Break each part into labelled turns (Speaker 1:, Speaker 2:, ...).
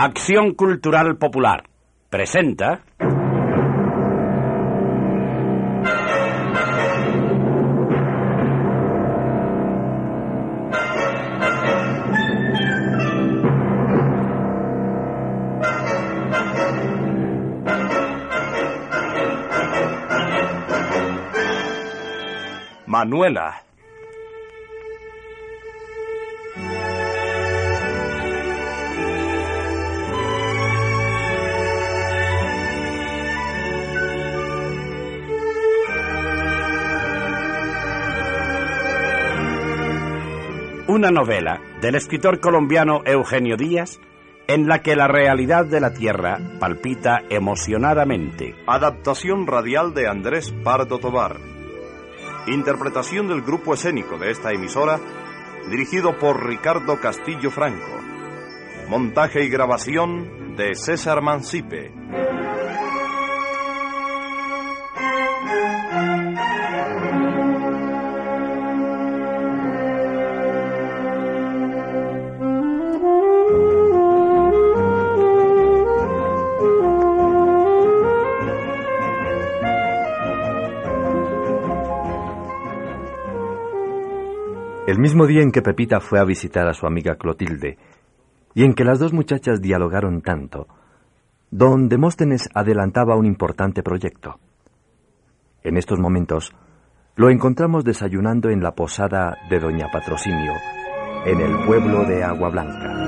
Speaker 1: Acción Cultural Popular presenta Manuela. Una novela del escritor colombiano Eugenio Díaz en la que la realidad de la Tierra palpita emocionadamente.
Speaker 2: Adaptación radial de Andrés Pardo Tobar. Interpretación del grupo escénico de esta emisora, dirigido por Ricardo Castillo Franco. Montaje y grabación de César Mancipe.
Speaker 3: El mismo día en que Pepita fue a visitar a su amiga Clotilde, y en que las dos muchachas dialogaron tanto, don Demóstenes adelantaba un importante proyecto. En estos momentos, lo encontramos desayunando en la posada de Doña Patrocinio, en el pueblo de Agua Blanca.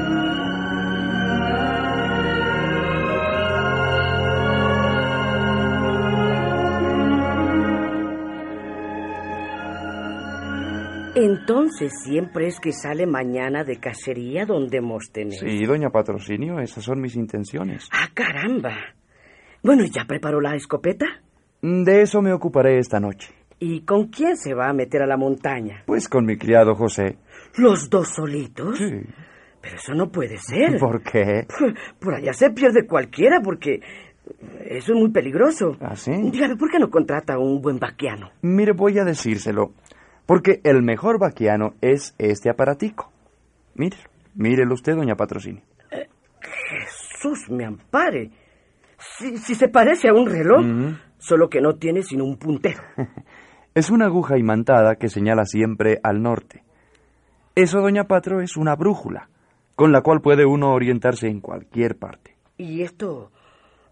Speaker 4: Entonces siempre es que sale mañana de cacería donde Demóstenes.
Speaker 5: Sí, doña Patrocinio, esas son mis intenciones.
Speaker 4: Ah, caramba. Bueno, ¿ya preparó la escopeta?
Speaker 5: De eso me ocuparé esta noche.
Speaker 4: ¿Y con quién se va a meter a la montaña?
Speaker 5: Pues con mi criado José.
Speaker 4: ¿Los dos solitos?
Speaker 5: Sí.
Speaker 4: Pero eso no puede ser.
Speaker 5: ¿Por qué?
Speaker 4: Por allá se pierde cualquiera porque eso es muy peligroso.
Speaker 5: ¿Ah, sí?
Speaker 4: Dígame, ¿por qué no contrata a un buen vaquiano?
Speaker 5: Mire, voy a decírselo. Porque el mejor vaquiano es este aparatico. Mire, mírelo usted, doña Patrocinio.
Speaker 4: Jesús me ampare. Si, si se parece a un reloj, solo que no tiene sino un puntero.
Speaker 5: Es una aguja imantada que señala siempre al norte. Eso, doña Patro, es una brújula, con la cual puede uno orientarse en cualquier parte.
Speaker 4: ¿Y esto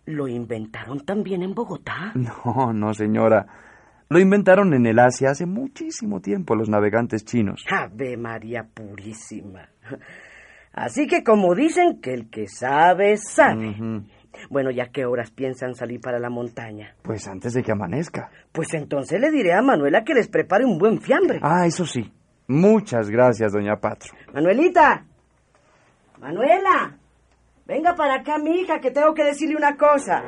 Speaker 4: lo inventaron también en Bogotá?
Speaker 5: No, no, señora. Lo inventaron en el Asia hace muchísimo tiempo los navegantes chinos.
Speaker 4: Ave María Purísima. Así que como dicen que el que sabe, sabe. Bueno, ¿ya qué horas piensan salir para la montaña?
Speaker 5: Pues antes de que amanezca.
Speaker 4: Pues entonces le diré a Manuela que les prepare un buen fiambre.
Speaker 5: Ah, eso sí. Muchas gracias, doña Patro.
Speaker 4: Manuelita. Manuela. Venga para acá, mi hija, que tengo que decirle una cosa.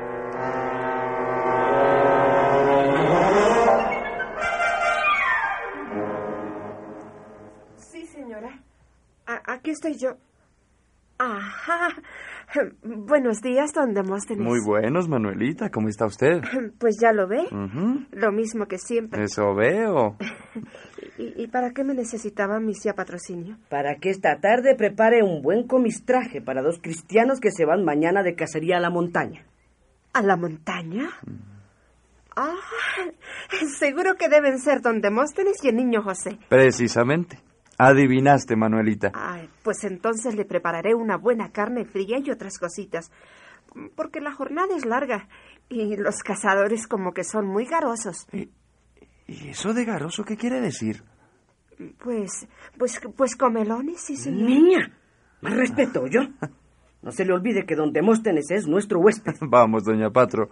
Speaker 6: A- aquí estoy yo. Ajá. Buenos días, don Demóstenes.
Speaker 5: Muy buenos, Manuelita. ¿Cómo está usted?
Speaker 6: Pues ya lo ve. Lo mismo que siempre.
Speaker 5: Eso veo.
Speaker 6: ¿Y, y para qué me necesitaba misia patrocinio?
Speaker 4: Para que esta tarde prepare un buen comistraje para dos cristianos que se van mañana de cacería a la montaña.
Speaker 6: ¿A la montaña? Ah, seguro que deben ser don Demóstenes y el niño José.
Speaker 5: Precisamente. Adivinaste, Manuelita.
Speaker 6: Ay, pues entonces le prepararé una buena carne fría y otras cositas. Porque la jornada es larga y los cazadores como que son muy garosos.
Speaker 5: ¿Y eso de garoso qué quiere decir?
Speaker 6: Pues, pues, pues comelones, sí, señor.
Speaker 4: Niña, más respeto, yo. No se le olvide que don Demóstenes es nuestro huésped.
Speaker 5: Vamos, doña Patro.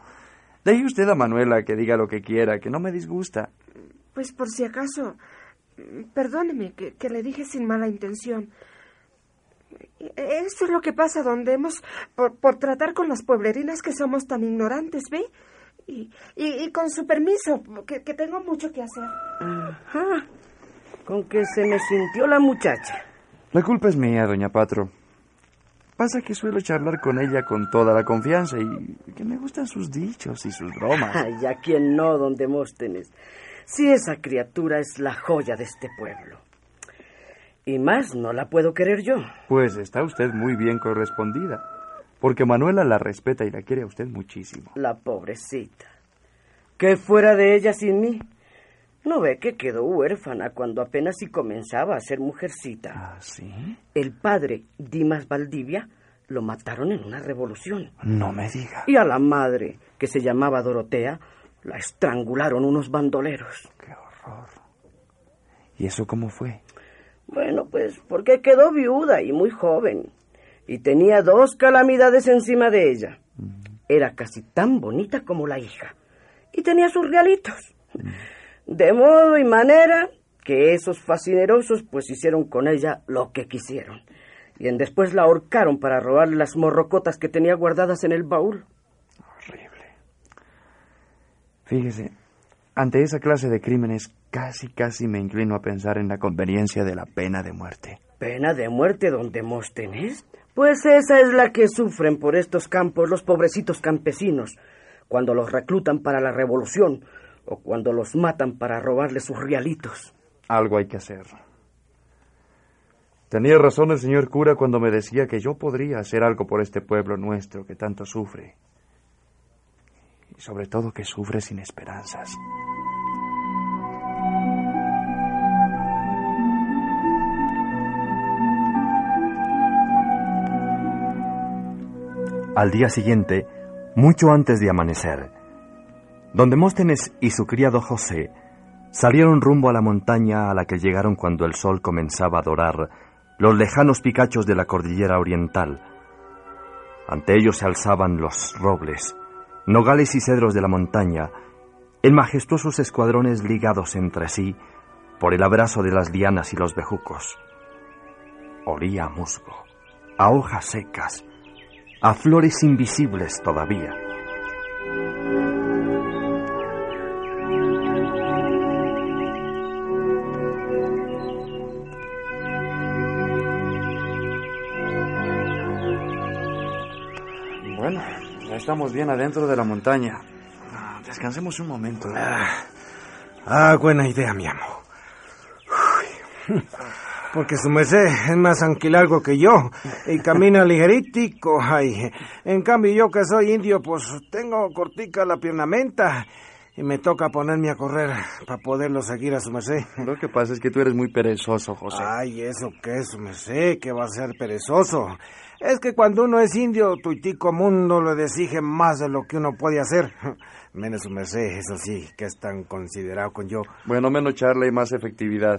Speaker 5: Deje usted a Manuela que diga lo que quiera, que no me disgusta.
Speaker 6: Pues por si acaso. Perdóneme que, que le dije sin mala intención. Esto es lo que pasa donde hemos, por, por tratar con las pueblerinas que somos tan ignorantes, ¿ve? Y, y, y con su permiso, que, que, tengo mucho que hacer.
Speaker 4: Ajá. Con que se me sintió la muchacha.
Speaker 5: La culpa es mía, doña Patro. Pasa que suelo charlar con ella con toda la confianza y que me gustan sus dichos y sus bromas.
Speaker 4: Ay, a quien no, don Demóstenes. Si esa criatura es la joya de este pueblo. Y más no la puedo querer yo.
Speaker 5: Pues está usted muy bien correspondida. Porque Manuela la respeta y la quiere a usted muchísimo.
Speaker 4: La pobrecita. ¿Qué fuera de ella sin mí? ¿No ve que quedó huérfana cuando apenas si comenzaba a ser mujercita?
Speaker 5: ¿Ah, sí?
Speaker 4: El padre, Dimas Valdivia, lo mataron en una revolución.
Speaker 5: No me diga.
Speaker 4: Y a la madre, que se llamaba Dorotea, la estrangularon unos bandoleros.
Speaker 5: ¡Qué horror! ¿Y eso cómo fue?
Speaker 4: Bueno, pues porque quedó viuda y muy joven. Y tenía dos calamidades encima de ella. Mm. Era casi tan bonita como la hija. Y tenía sus realitos. Mm. De modo y manera que esos fascinerosos pues hicieron con ella lo que quisieron. Y en después la ahorcaron para robarle las morrocotas que tenía guardadas en el baúl.
Speaker 5: Fíjese, ante esa clase de crímenes casi, casi me inclino a pensar en la conveniencia de la pena de muerte.
Speaker 4: ¿Pena de muerte donde Móstenes? Pues esa es la que sufren por estos campos los pobrecitos campesinos, cuando los reclutan para la revolución o cuando los matan para robarles sus realitos.
Speaker 5: Algo hay que hacer. Tenía razón el señor cura cuando me decía que yo podría hacer algo por este pueblo nuestro que tanto sufre. Y sobre todo que sufre sin esperanzas.
Speaker 3: Al día siguiente, mucho antes de amanecer, don Demóstenes y su criado José salieron rumbo a la montaña a la que llegaron cuando el sol comenzaba a dorar los lejanos picachos de la cordillera oriental. Ante ellos se alzaban los robles, nogales y cedros de la montaña, en majestuosos escuadrones ligados entre sí por el abrazo de las lianas y los bejucos. Olía a musgo, a hojas secas, a flores invisibles todavía.
Speaker 5: Estamos bien adentro de la montaña. Descansemos un momento.
Speaker 7: Ah, ah buena idea, mi amo. Uy. Porque su merced es más anquilargo que yo y camina ligeritico. Ay. En cambio, yo que soy indio, pues tengo cortica la piernamenta y me toca ponerme a correr para poderlo seguir a su merced.
Speaker 5: Lo que pasa es que tú eres muy perezoso, José.
Speaker 7: Ay, ¿eso qué es, su merced? ¿Qué va a ser perezoso? Es que cuando uno es indio, tuitico mundo le exige más de lo que uno puede hacer. Menos su merced, eso sí, que es tan considerado con yo.
Speaker 5: Bueno, menos charla y más efectividad.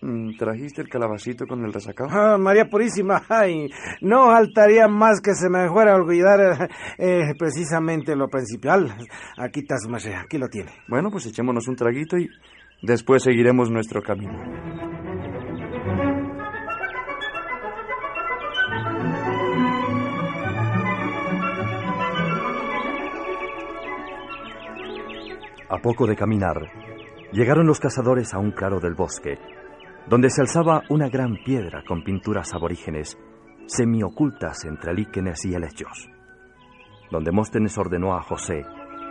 Speaker 5: Mm, ¿Trajiste el calabacito con el resacado?
Speaker 7: Ah, María Purísima, ay, no faltaría más que se me fuera a olvidar eh, precisamente lo principal. Aquí está su merced, aquí lo tiene.
Speaker 5: Bueno, pues echémonos un traguito y después seguiremos nuestro camino.
Speaker 3: A poco de caminar, llegaron los cazadores a un claro del bosque, donde se alzaba una gran piedra con pinturas aborígenes, semiocultas entre líquenes y helechos, donde Móstenes ordenó a José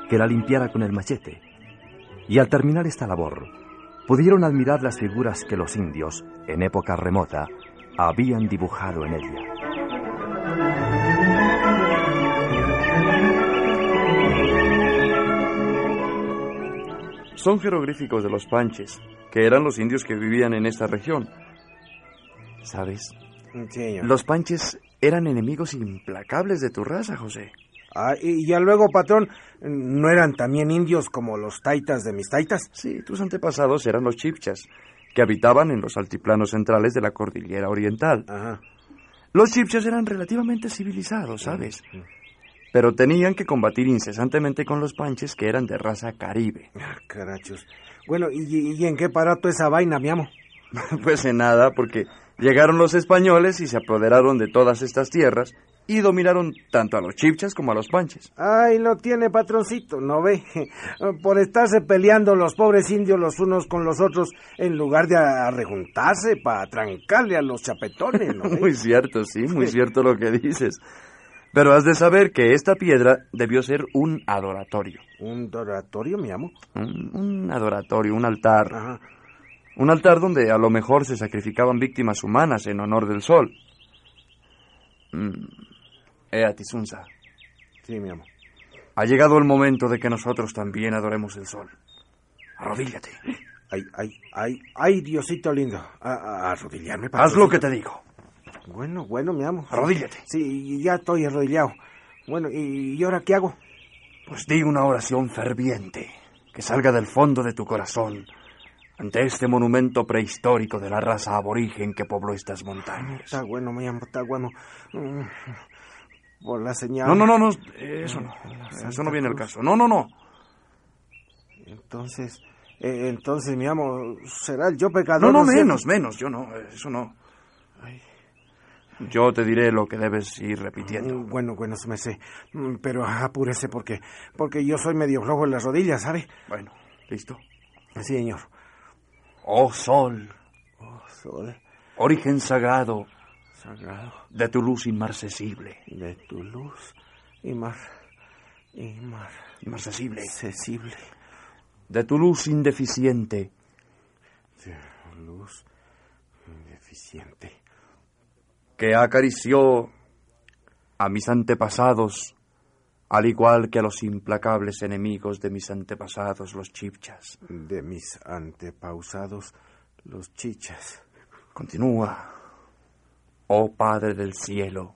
Speaker 3: que la limpiara con el machete, y al terminar esta labor, pudieron admirar las figuras que los indios, en época remota, habían dibujado en ella.
Speaker 5: Son jeroglíficos de los panches, que eran los indios que vivían en esta región. ¿Sabes?
Speaker 7: Sí,
Speaker 5: Los panches eran enemigos implacables de tu raza, José.
Speaker 7: Ah, y ya luego, patrón, ¿no eran también indios como los taitas de mis taitas?
Speaker 5: Sí, tus antepasados eran los chipchas, que habitaban en los altiplanos centrales de la cordillera oriental.
Speaker 7: Ajá.
Speaker 5: Los chipchas eran relativamente civilizados, ¿sabes? Pero tenían que combatir incesantemente con los panches que eran de raza caribe.
Speaker 7: Ah, carachos. Bueno, ¿y, y en qué parato esa vaina, mi amo?
Speaker 5: Pues en nada, porque llegaron los españoles y se apoderaron de todas estas tierras y dominaron tanto a los chipchas como a los panches.
Speaker 7: Ay, lo tiene, patroncito, ¿no ve? Por estarse peleando los pobres indios los unos con los otros en lugar de arrejuntarse para trancarle a los chapetones, ¿no ve?
Speaker 5: Muy cierto, sí, muy cierto lo que dices. Pero has de saber que esta piedra debió ser un adoratorio.
Speaker 7: ¿Un doratorio, mi amo?
Speaker 5: Un, un adoratorio, un altar.
Speaker 7: Ajá.
Speaker 5: Un altar donde a lo mejor se sacrificaban víctimas humanas en honor del sol. Mm. Ea, Tizunza,
Speaker 7: Sí, mi amo.
Speaker 5: ha llegado el momento de que nosotros también adoremos el sol. Arrodíllate.
Speaker 7: Ay, ay, ay, ay, Diosito lindo. A, a- arrodillarme,
Speaker 5: Haz
Speaker 7: patroncito.
Speaker 5: lo que te digo.
Speaker 7: Bueno, bueno, mi amo.
Speaker 5: Arrodíllate.
Speaker 7: Sí, ya estoy arrodillado. Bueno, ¿y, y ahora qué hago?
Speaker 5: Pues di una oración ferviente que salga del fondo de tu corazón ante este monumento prehistórico de la raza aborigen que pobló estas montañas.
Speaker 7: Está bueno, mi amo, está bueno. Mm, Por la señal.
Speaker 5: No, no, no, no, eso no. Eso no viene al caso. No, no, no.
Speaker 7: Entonces, eh, entonces, mi amo, será el yo pecador.
Speaker 5: No, no, menos, menos. Yo no, eso no. Yo te diré lo que debes ir repitiendo.
Speaker 7: Mm, Bueno, bueno, me sé. Mm, Pero apúrese porque, porque yo soy medio flojo en las rodillas, ¿sabe?
Speaker 5: Bueno, ¿listo?
Speaker 7: Sí, señor.
Speaker 5: Oh sol,
Speaker 7: Sol
Speaker 5: origen sagrado
Speaker 7: sagrado
Speaker 5: de tu luz inmarcesible.
Speaker 7: de tu luz y mar, y mar,
Speaker 5: Inmarcesible.
Speaker 7: accesible.
Speaker 5: De tu luz indeficiente.
Speaker 7: Luz deficiente.
Speaker 5: Que acarició a mis antepasados, al igual que a los implacables enemigos de mis antepasados, los chipchas.
Speaker 7: De mis antepausados, los chichas.
Speaker 5: Continúa, oh Padre del cielo.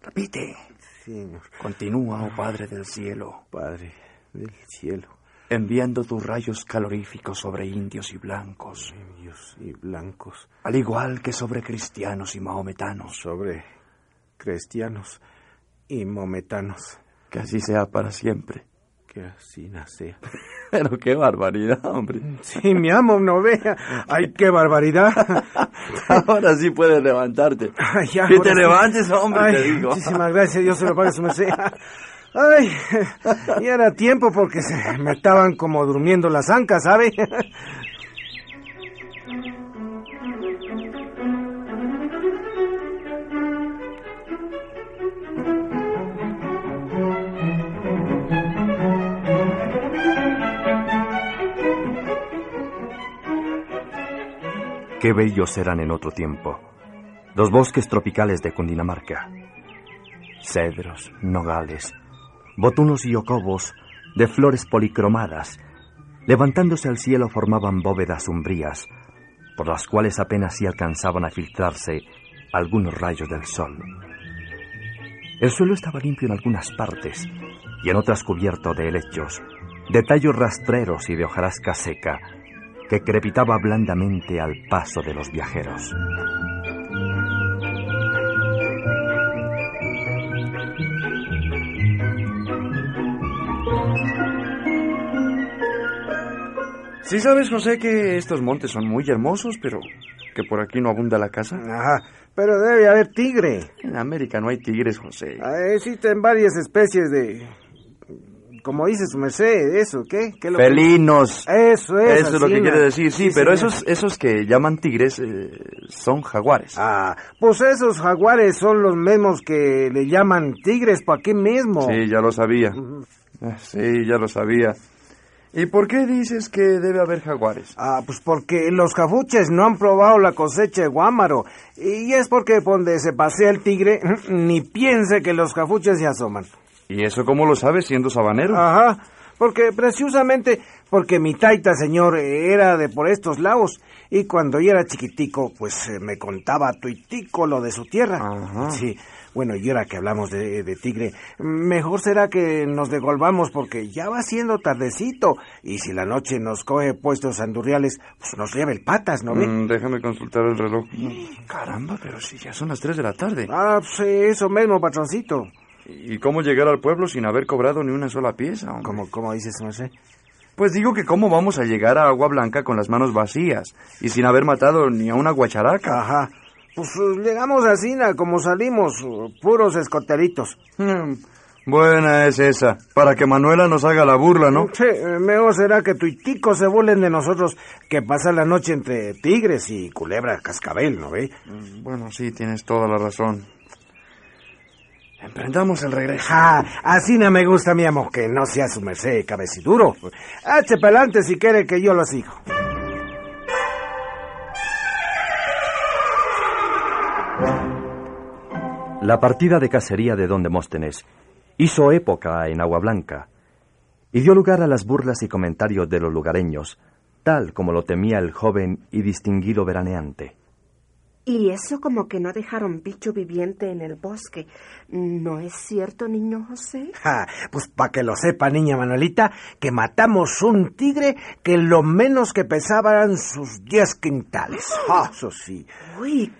Speaker 5: Repite,
Speaker 7: Señor,
Speaker 5: continúa, oh Padre del cielo,
Speaker 7: Padre del cielo,
Speaker 5: enviando tus rayos caloríficos sobre indios y blancos,
Speaker 7: indios y blancos,
Speaker 5: al igual que sobre cristianos y mahometanos.
Speaker 7: sobre cristianos y mometanos.
Speaker 5: Que así sea para siempre.
Speaker 7: Que así nace.
Speaker 5: Pero qué barbaridad, hombre.
Speaker 7: Sí, mi amo, no vea. ¡Ay, qué barbaridad!
Speaker 5: Ahora sí puedes levantarte.
Speaker 7: Ay, ya,
Speaker 5: que te
Speaker 7: sí.
Speaker 5: levantes, hombre,
Speaker 7: Ay,
Speaker 5: te digo.
Speaker 7: Muchísimas gracias, Dios se lo pague su merced. Ay, ya era tiempo porque se me estaban como durmiendo las ancas, ¿sabe?
Speaker 3: Qué bellos eran en otro tiempo los bosques tropicales de Cundinamarca. Cedros, nogales, botunos y ocobos de flores policromadas, levantándose al cielo formaban bóvedas umbrías, por las cuales apenas si alcanzaban a filtrarse algunos rayos del sol. El suelo estaba limpio en algunas partes y en otras cubierto de helechos, de tallos rastreros y de hojarasca seca, que crepitaba blandamente al paso de los viajeros.
Speaker 5: Sí sabes, José, que estos montes son muy hermosos, pero que por aquí no abunda la caza.
Speaker 7: Ajá, pero debe haber tigre.
Speaker 5: En América no hay tigres, José.
Speaker 7: Ah, Existen varias especies de... Como dice su merced, eso, ¿qué? ¿Qué lo que-
Speaker 5: Felinos.
Speaker 7: Eso es.
Speaker 5: Eso es lo que quiere decir, sí, pero esos, esos que llaman tigres eh, son jaguares.
Speaker 7: Ah, pues esos jaguares son los mismos que le llaman tigres por aquí mismo.
Speaker 5: Sí, ya lo sabía. Ah, Sí, ya lo sabía. ¿Y por qué dices que debe haber jaguares?
Speaker 7: Ah, pues porque los jafuches no han probado la cosecha de guámaro. Y es porque donde se pasea el tigre, ni piense que los jafuches se asoman.
Speaker 5: ¿Y eso cómo lo sabes siendo sabanero?
Speaker 7: Ajá, porque precisamente porque mi taita, señor, era de por estos lados. Y cuando yo era chiquitico, pues eh, me contaba tuitico lo de su tierra.
Speaker 5: Ajá.
Speaker 7: Sí, bueno, y ahora que hablamos de, de tigre, mejor será que nos devolvamos porque ya va siendo tardecito. Y si la noche nos coge puestos andurriales, pues nos lleva el patas, ¿no ve?
Speaker 5: Mm, déjame consultar el reloj. Caramba, pero si ya son las 3 de la tarde.
Speaker 7: Ah, pues eso mismo, patroncito.
Speaker 5: ¿Y cómo llegar al pueblo sin haber cobrado ni una sola pieza? hombre?
Speaker 7: ¿Cómo, cómo dices, no sé?
Speaker 5: Pues digo que cómo vamos a llegar a Agua Blanca con las manos vacías y sin haber matado ni a una guacharaca.
Speaker 7: Ajá. Pues llegamos a Sina como salimos, uh, puros escoteritos.
Speaker 5: Hmm, Buena es esa, para que Manuela nos haga la burla, ¿no?
Speaker 7: Sí, eh, mejor será que tuiticos se burlen de nosotros que pasar la noche entre tigres y culebra cascabel, ¿no ve?
Speaker 5: Mm, Bueno, sí, tienes toda la razón. Emprendamos el regreso.
Speaker 7: Ja, así no me gusta, mi amo, que no sea su merced cabeciduro. Hache pa'lante si quiere que yo lo sigo.
Speaker 3: La partida de cacería de don Demóstenes hizo época en Agua Blanca y dio lugar a las burlas y comentarios de los lugareños, tal como lo temía el joven y distinguido veraneante.
Speaker 6: Y eso como que no dejaron bicho viviente en el bosque. ¿No es cierto, niño José?
Speaker 7: Ja, pues para que lo sepa, niña Manuelita, que matamos un tigre que lo menos que pesaba eran sus diez quintales. Ah, eso sí.
Speaker 6: Uy,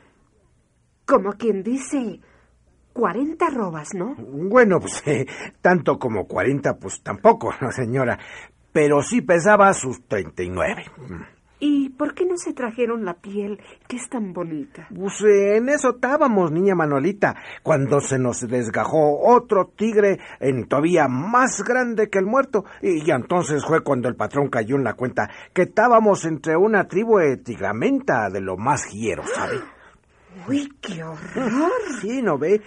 Speaker 6: como quien dice, 40 robas, ¿no?
Speaker 7: Bueno, pues eh, tanto como cuarenta, pues tampoco, ¿no, señora. Pero sí pesaba sus treinta y nueve.
Speaker 6: ¿Y por qué no se trajeron la piel, que es tan bonita?
Speaker 7: Pues eh, en eso estábamos, niña Manolita, cuando se nos desgajó otro tigre en todavía más grande que el muerto. Y, y entonces fue cuando el patrón cayó en la cuenta que estábamos entre una tribu de tigramenta de lo más fiero, ¿sabe?
Speaker 6: Uy, qué horror.
Speaker 7: Sí, ¿no ve?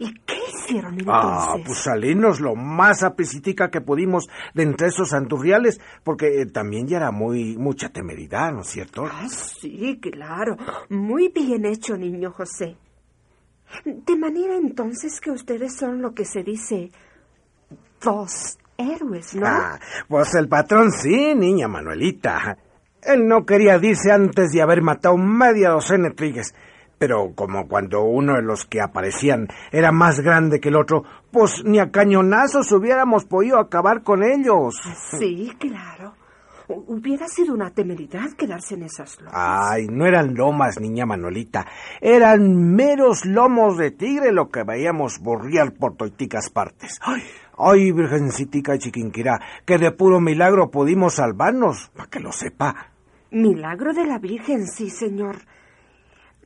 Speaker 6: ¿Y qué hicieron entonces?
Speaker 7: Ah, pues salirnos lo más apicitica que pudimos de entre esos andurriales, porque eh, también ya era muy mucha temeridad, ¿no es cierto?
Speaker 6: Ah, sí, claro. Muy bien hecho, niño José. De manera entonces que ustedes son lo que se dice dos héroes, ¿no?
Speaker 7: Ah, pues el patrón sí, niña Manuelita. Él no quería irse antes de haber matado media docena de tigres. Pero como cuando uno de los que aparecían era más grande que el otro, pues ni a cañonazos hubiéramos podido acabar con ellos.
Speaker 6: Sí, claro. Hu- Hubiera sido una temeridad quedarse en esas lomas.
Speaker 7: Ay, no eran lomas, niña Manuelita. Eran meros lomos de tigre lo que veíamos borrear por toiticas partes. Ay, ay, virgencitica y chiquinquirá, que de puro milagro pudimos salvarnos, para que lo sepa.
Speaker 6: Milagro de la Virgen, sí, señor.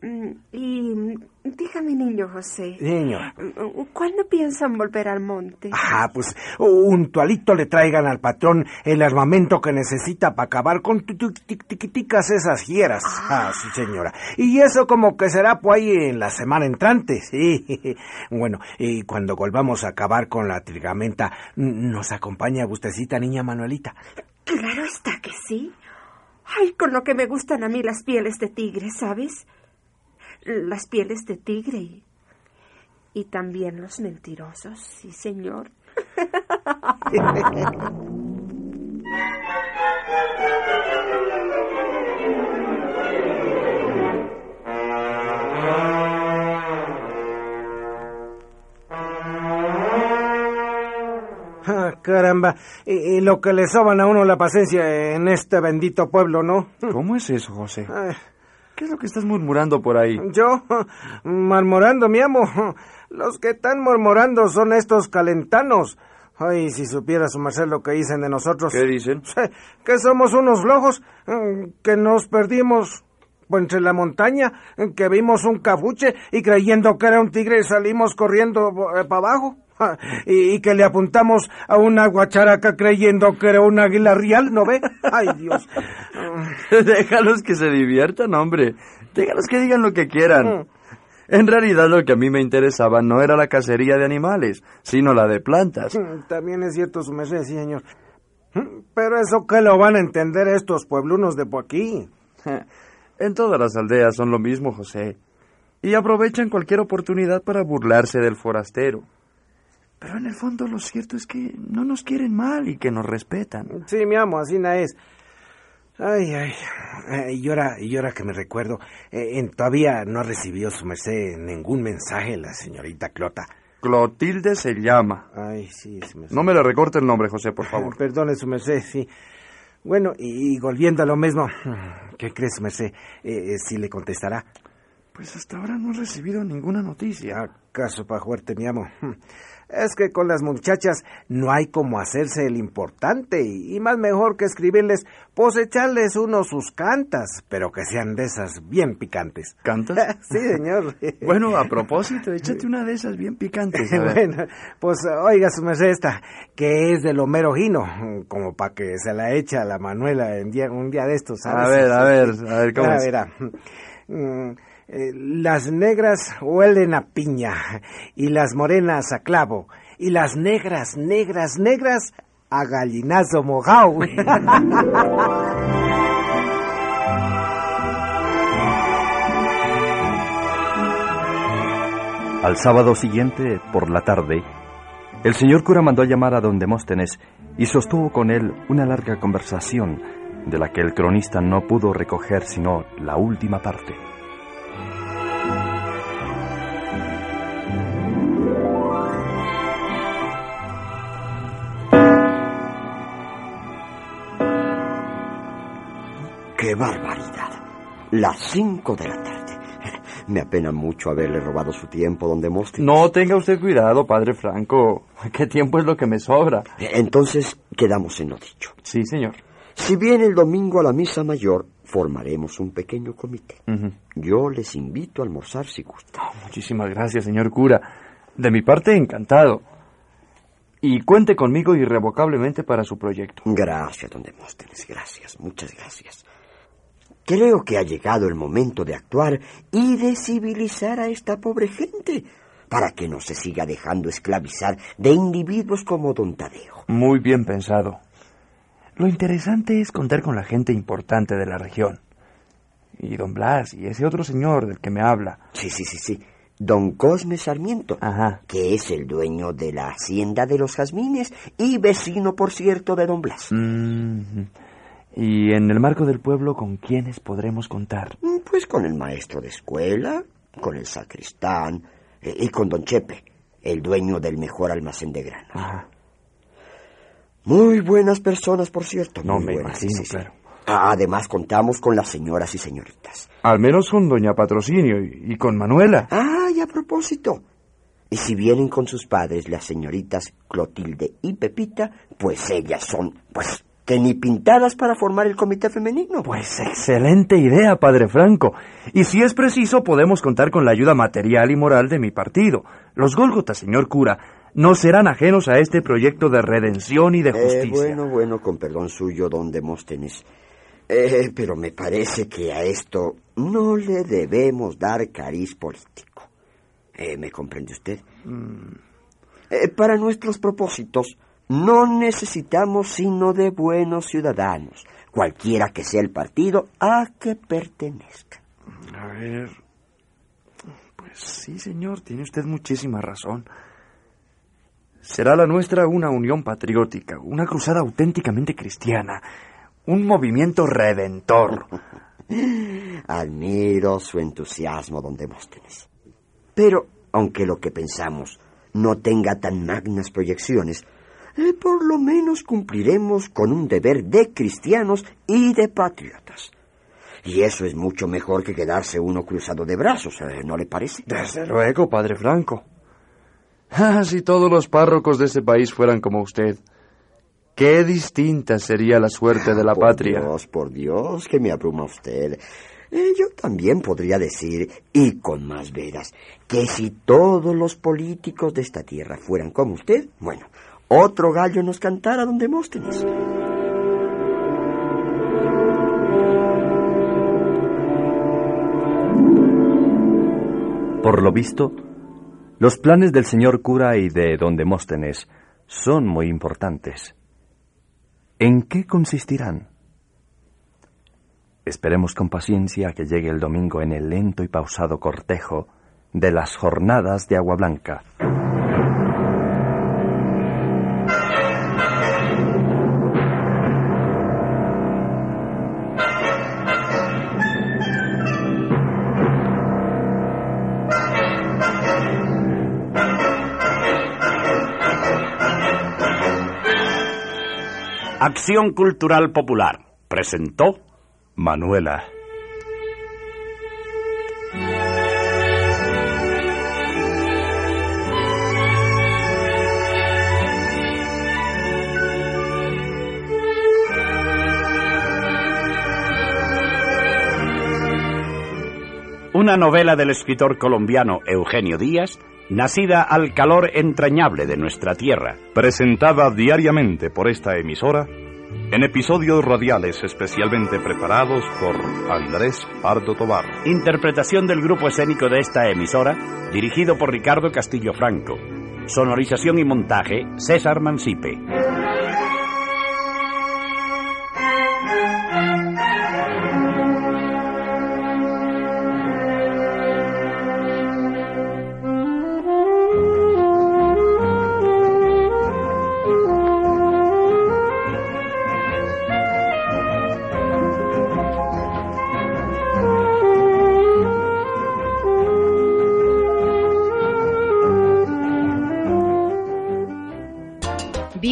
Speaker 6: Mm, Y mm, dígame, niño José.
Speaker 7: Señor.
Speaker 6: mm, ¿Cuándo piensan volver al monte?
Speaker 7: Ah, pues un tualito le traigan al patrón el armamento que necesita para acabar con tiquiticas esas fieras. Ah, sí, señora. Y eso como que será por ahí en la semana entrante, sí. Bueno, y cuando volvamos a acabar con la trigamenta, ¿nos acompaña gustecita, niña Manuelita?
Speaker 6: Claro está que sí. Ay, con lo que me gustan a mí las pieles de tigre, ¿sabes? Las pieles de tigre y, y también los mentirosos, sí, señor.
Speaker 7: Ah, caramba, y, y lo que le soban a uno la paciencia en este bendito pueblo, ¿no?
Speaker 5: ¿Cómo es eso, José?
Speaker 7: Ay,
Speaker 5: ¿Qué es lo que estás murmurando por ahí?
Speaker 7: Yo, murmurando, mi amo. Los que están murmurando son estos calentanos. Ay, si supiera su merced lo que dicen de nosotros.
Speaker 5: ¿Qué dicen?
Speaker 7: Que somos unos flojos, que nos perdimos entre la montaña, que vimos un cabuche y creyendo que era un tigre salimos corriendo para abajo. Y, y que le apuntamos a una guacharaca creyendo que era un águila real, ¿no ve? Ay, Dios.
Speaker 5: Déjalos que se diviertan, hombre. Déjalos que digan lo que quieran. En realidad lo que a mí me interesaba no era la cacería de animales, sino la de plantas.
Speaker 7: También es cierto su merced, sí, señor. Pero eso que lo van a entender estos pueblunos de por aquí.
Speaker 5: En todas las aldeas son lo mismo, José. Y aprovechan cualquier oportunidad para burlarse del forastero. Pero en el fondo lo cierto es que no nos quieren mal y que nos respetan.
Speaker 7: Sí, mi amo, así no es. Ay, ay. Eh, Y ahora, y ahora que me recuerdo, eh, en- todavía no ha recibido su merced ningún mensaje la señorita Clota.
Speaker 5: Clotilde se llama.
Speaker 7: Ay, sí, su merced.
Speaker 5: No me le recorte el nombre, José, por favor.
Speaker 7: Perdone su merced, sí. Bueno, y, y volviendo a lo mismo, ¿qué cree su merced? Eh, eh, ¿Sí le contestará?
Speaker 5: Pues hasta ahora no he recibido ninguna noticia.
Speaker 7: ¿Acaso para fuerte, mi amo? Es que con las muchachas no hay como hacerse el importante y, y más mejor que escribirles, pues echarles unos sus cantas, pero que sean de esas bien picantes.
Speaker 5: ¿Cantas?
Speaker 7: sí, señor.
Speaker 5: Bueno, a propósito, échate una de esas bien picantes. a
Speaker 7: bueno, pues oiga su merced esta, que es de lo mero gino, como para que se la echa a la Manuela en día, un día de estos. ¿sabes?
Speaker 5: A ver, a ver, a ver, ¿cómo
Speaker 7: Ah,
Speaker 5: es?
Speaker 7: verá. Eh, las negras huelen a piña y las morenas a clavo y las negras, negras, negras a gallinazo mojado.
Speaker 3: Al sábado siguiente, por la tarde, el señor cura mandó a llamar a don Demóstenes y sostuvo con él una larga conversación de la que el cronista no pudo recoger sino la última parte.
Speaker 8: ¡Qué barbaridad! Las cinco de la tarde. Me apena mucho haberle robado su tiempo, don Demóstenes.
Speaker 5: No tenga usted cuidado, padre Franco. ¿Qué tiempo es lo que me sobra?
Speaker 8: Entonces, quedamos en lo dicho.
Speaker 5: Sí, señor.
Speaker 8: Si viene el domingo a la misa mayor, formaremos un pequeño comité. Yo les invito a almorzar si gustan.
Speaker 5: Muchísimas gracias, señor cura. De mi parte, encantado. Y cuente conmigo irrevocablemente para su proyecto.
Speaker 8: Gracias, don Demóstenes, gracias, muchas gracias. Creo que ha llegado el momento de actuar y de civilizar a esta pobre gente, para que no se siga dejando esclavizar de individuos como don Tadeo.
Speaker 5: Muy bien pensado. Lo interesante es contar con la gente importante de la región. Y don Blas y ese otro señor del que me habla.
Speaker 8: Sí, sí, sí, sí. Don Cosme Sarmiento,
Speaker 5: Ajá.
Speaker 8: que es el dueño de la hacienda de los jazmines y vecino, por cierto, de don Blas.
Speaker 5: Mm, y en el marco del pueblo, ¿con quiénes podremos contar?
Speaker 8: Mm, Pues con el maestro de escuela, con el sacristán eh, y con don Chepe, el dueño del mejor almacén de grano.
Speaker 5: Ajá.
Speaker 8: Muy buenas personas, por cierto.
Speaker 5: No
Speaker 8: muy
Speaker 5: me
Speaker 8: buenas,
Speaker 5: imagino, claro.
Speaker 8: Ah, Además, contamos con las señoras y señoritas.
Speaker 5: Al menos con doña Patrocinio y, y con Manuela.
Speaker 8: Ah, y a propósito. Y si vienen con sus padres las señoritas Clotilde y Pepita, pues ellas son, pues, que ni pintadas para formar el comité femenino.
Speaker 5: Pues excelente idea, padre Franco. Y si es preciso, podemos contar con la ayuda material y moral de mi partido. Los Gólgotas, señor cura, no serán ajenos a este proyecto de redención y de
Speaker 8: Eh,
Speaker 5: justicia.
Speaker 8: bueno, bueno, con perdón suyo, don Demóstenes. Eh, pero me parece que a esto no le debemos dar cariz político. Eh, ¿Me comprende usted? Eh, para nuestros propósitos no necesitamos sino de buenos ciudadanos, cualquiera que sea el partido a que pertenezca.
Speaker 5: A ver. Pues sí, señor, tiene usted muchísima razón. Será la nuestra una unión patriótica, una cruzada auténticamente cristiana, un movimiento redentor.
Speaker 8: Admiro su entusiasmo, don Demóstenes. Pero, aunque lo que pensamos no tenga tan magnas proyecciones, eh, por lo menos cumpliremos con un deber de cristianos y de patriotas. Y eso es mucho mejor que quedarse uno cruzado de brazos, eh, ¿no le parece?
Speaker 5: Desde luego, padre Franco. Ah, si todos los párrocos de ese país fueran como usted, qué distinta sería la suerte de la
Speaker 8: por
Speaker 5: patria.
Speaker 8: Dios, por Dios, que me abruma usted. Eh, yo también podría decir, y con más veras, que si todos los políticos de esta tierra fueran como usted, bueno, otro gallo nos cantara don Demóstenes.
Speaker 3: Por lo visto, los planes del señor cura y de don Demóstenes son muy importantes. ¿En qué consistirán? Esperemos con paciencia que llegue el domingo en el lento y pausado cortejo de las jornadas de Agua Blanca.
Speaker 1: Acción Cultural Popular presentó Manuela. Una novela del escritor colombiano Eugenio Díaz nacida al calor entrañable de nuestra tierra.
Speaker 2: Presentada diariamente por esta emisora en episodios radiales especialmente preparados por Andrés Pardo Tobar.
Speaker 1: Interpretación del grupo escénico de esta emisora, dirigido por Ricardo Castillo Franco. Sonorización y montaje, César Mancipe.